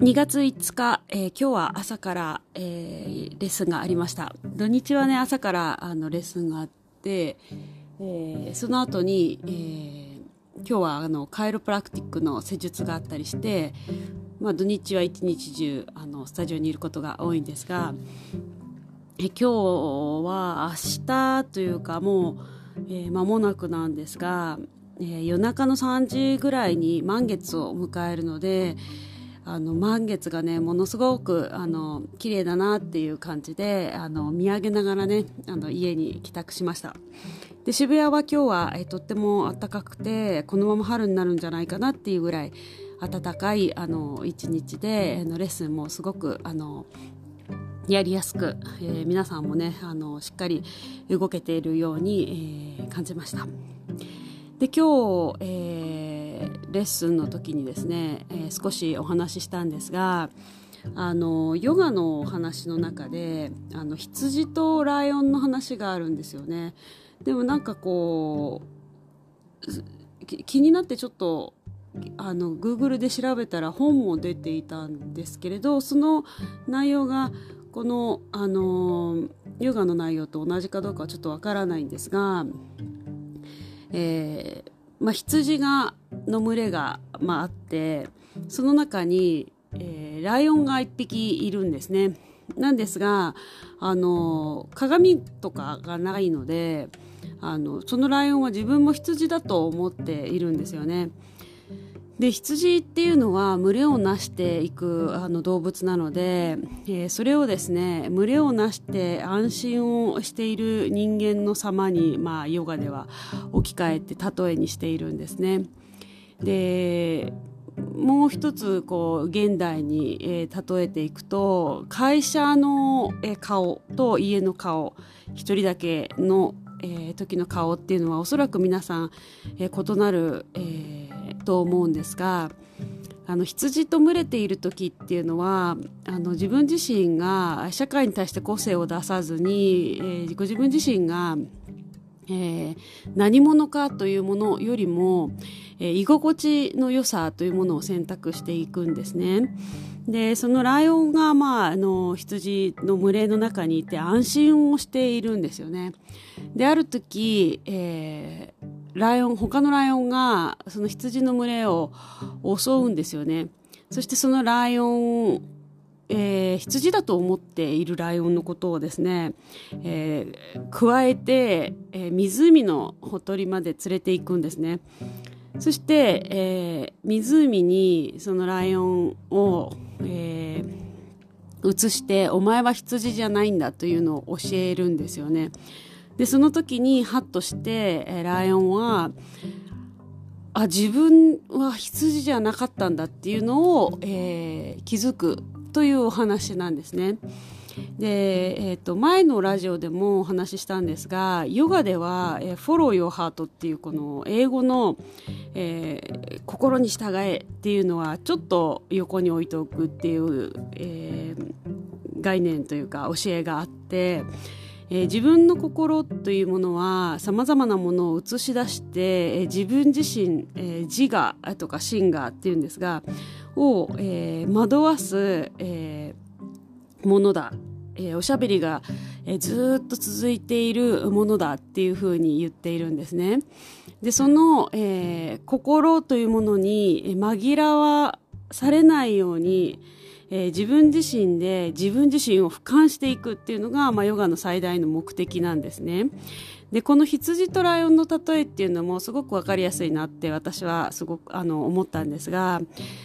2月5日、えー、今日は朝から、えー、レッスンがありました。土日はね朝からあのレッスンがあって、えー、その後に、えー、今日はあのカイロプラクティックの施術があったりして、まあ、土日は一日中あのスタジオにいることが多いんですが、え今日は明日というかもう、えー、間もなくなんですが、え、夜中の3時ぐらいに満月を迎えるのであの満月がねものすごくあの綺麗だなっていう感じであの見上げながらねあの家に帰宅しました。で渋谷は今日は、えとっても暖かくてこのまま春になるんじゃないかなっていうぐらい暖かいあの一日であのレッスンもすごくあのやりやすく、えー、皆さんもねあのしっかり動けているように、えー、感じました。で今日、えー、レッスンの時にですね、えー、少しお話ししたんですがあのヨガのお話の中であの羊とライオンの話があるんですよね。でもなんかこう気になってちょっとあの Google で調べたら本も出ていたんですけれどその内容がこの、あのヨガの内容と同じかどうかはちょっとわからないんですが、えーまあ、羊がの群れが、まあ、あってその中に、えー、ライオンが1匹いるんですね。なんですがあの鏡とかがないのであのそのライオンは自分も羊だと思っているんですよね。で羊っていうのは群れをなしていくあの動物なので、えー、それをですね群れをなして安心をしている人間の様に、まあ、ヨガでは置き換えて例えにしているんですね。でもう一つこう現代に、えー、例えていくと会社の、えー、顔と家の顔一人だけの、えー、時の顔っていうのはおそらく皆さん、えー、異なる、えーと思うんですがあの羊と群れている時っていうのはあの自分自身が社会に対して個性を出さずに、えー、ご自分自身が、えー、何者かというものよりも、えー、居心地の良さというものを選択していくんですね。でそのライオンが、まあ、あの羊の群れの中にいて安心をしているんですよね。である時、えー、ライオン他のライオンがその羊の群れを襲うんですよねそしてそのライオンえ、羊だと思っているライオンのことをですね、えー、加えて、えー、湖のほとりまで連れていくんですね。そして、えー、湖にそのライオンを、えー、移してお前は羊じゃないんだというのを教えるんですよね。でその時にハッとして、えライオンはあ自分は羊じゃなかったんだっていうのを、えー、気づくというお話なんですね。で、えーと、前のラジオでもお話ししたんですがヨガでは「えー、フォロー・ヨー・ハート」っていうこの英語の、えー、心に従え」っていうのはちょっと横に置いておくっていう、えー、概念というか教えがあって。えー、自分の心というものはさまざまなものを映し出して、えー、自分自身、えー、自我とかシンガーっていうんですがを、えー、惑わす、えー、ものだ、えー、おしゃべりが、えー、ずっと続いているものだっていうふうに言っているんですね。でその、えー、心というものに紛らわされないように、えー、自分自身で自分自身を俯瞰していくっていうのが、まあ、ヨガの最大の目的なんですね。でこの羊とライオンの例えっていうのもすごく分かりやすいなって私はすごくあの思ったんですが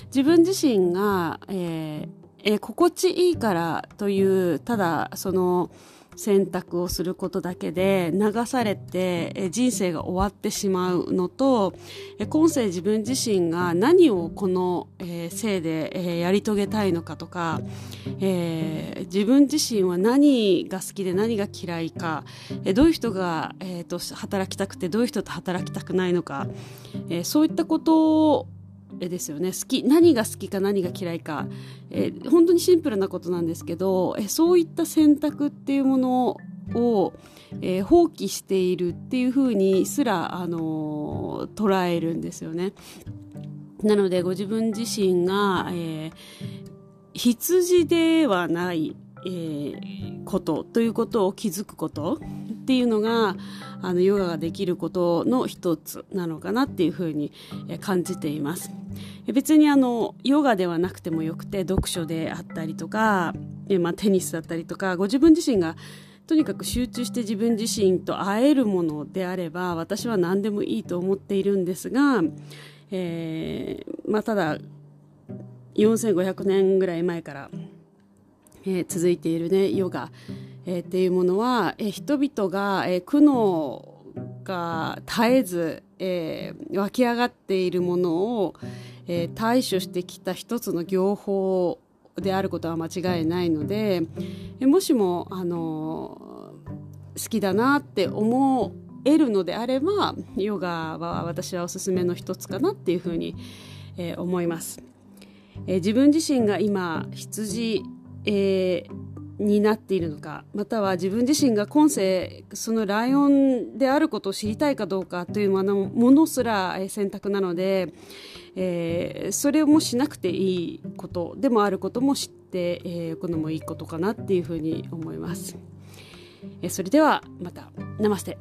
自分自身が、えーえー、心地いいからというただその選択をすることだけで流されて人生が終わってしまうのと今世自分自身が何をこの生でやり遂げたいのかとか自分自身は何が好きで何が嫌いかどういう人が働きたくてどういう人と働きたくないのかそういったことをですよね。好き何が好きか何が嫌いか、えー、本当にシンプルなことなんですけど、えそういった選択っていうものを、えー、放棄しているっていうふうにすら、あのー、捉えるんですよね。なのでご自分自身が、えー羊ではない、え、ことということを気づくこと。っていうのがあのヨガができることの一つなのかなっていうふうに感じています。別にあのヨガではなくてもよくて読書であったりとか、まあ、テニスだったりとかご自分自身がとにかく集中して自分自身と会えるものであれば私は何でもいいと思っているんですが、えーまあ、ただ4500年ぐらい前から、えー、続いている、ね、ヨガ、えー、っていうものは、えー、人々が、えー、苦悩が絶えず、えー、湧き上がっているものを、えー、対処してきた一つの業法であることは間違いないので、えー、もしも、あのー、好きだなって思えるのであればヨガは私はおすすめの一つかなっていうふうに、えー、思います。えー、自分自身が今羊、えー、になっているのかまたは自分自身が今世そのライオンであることを知りたいかどうかというものすら選択なので、えー、それもしなくていいことでもあることも知っておくのもいいことかなっていうふうに思います。えそれではまたナマステ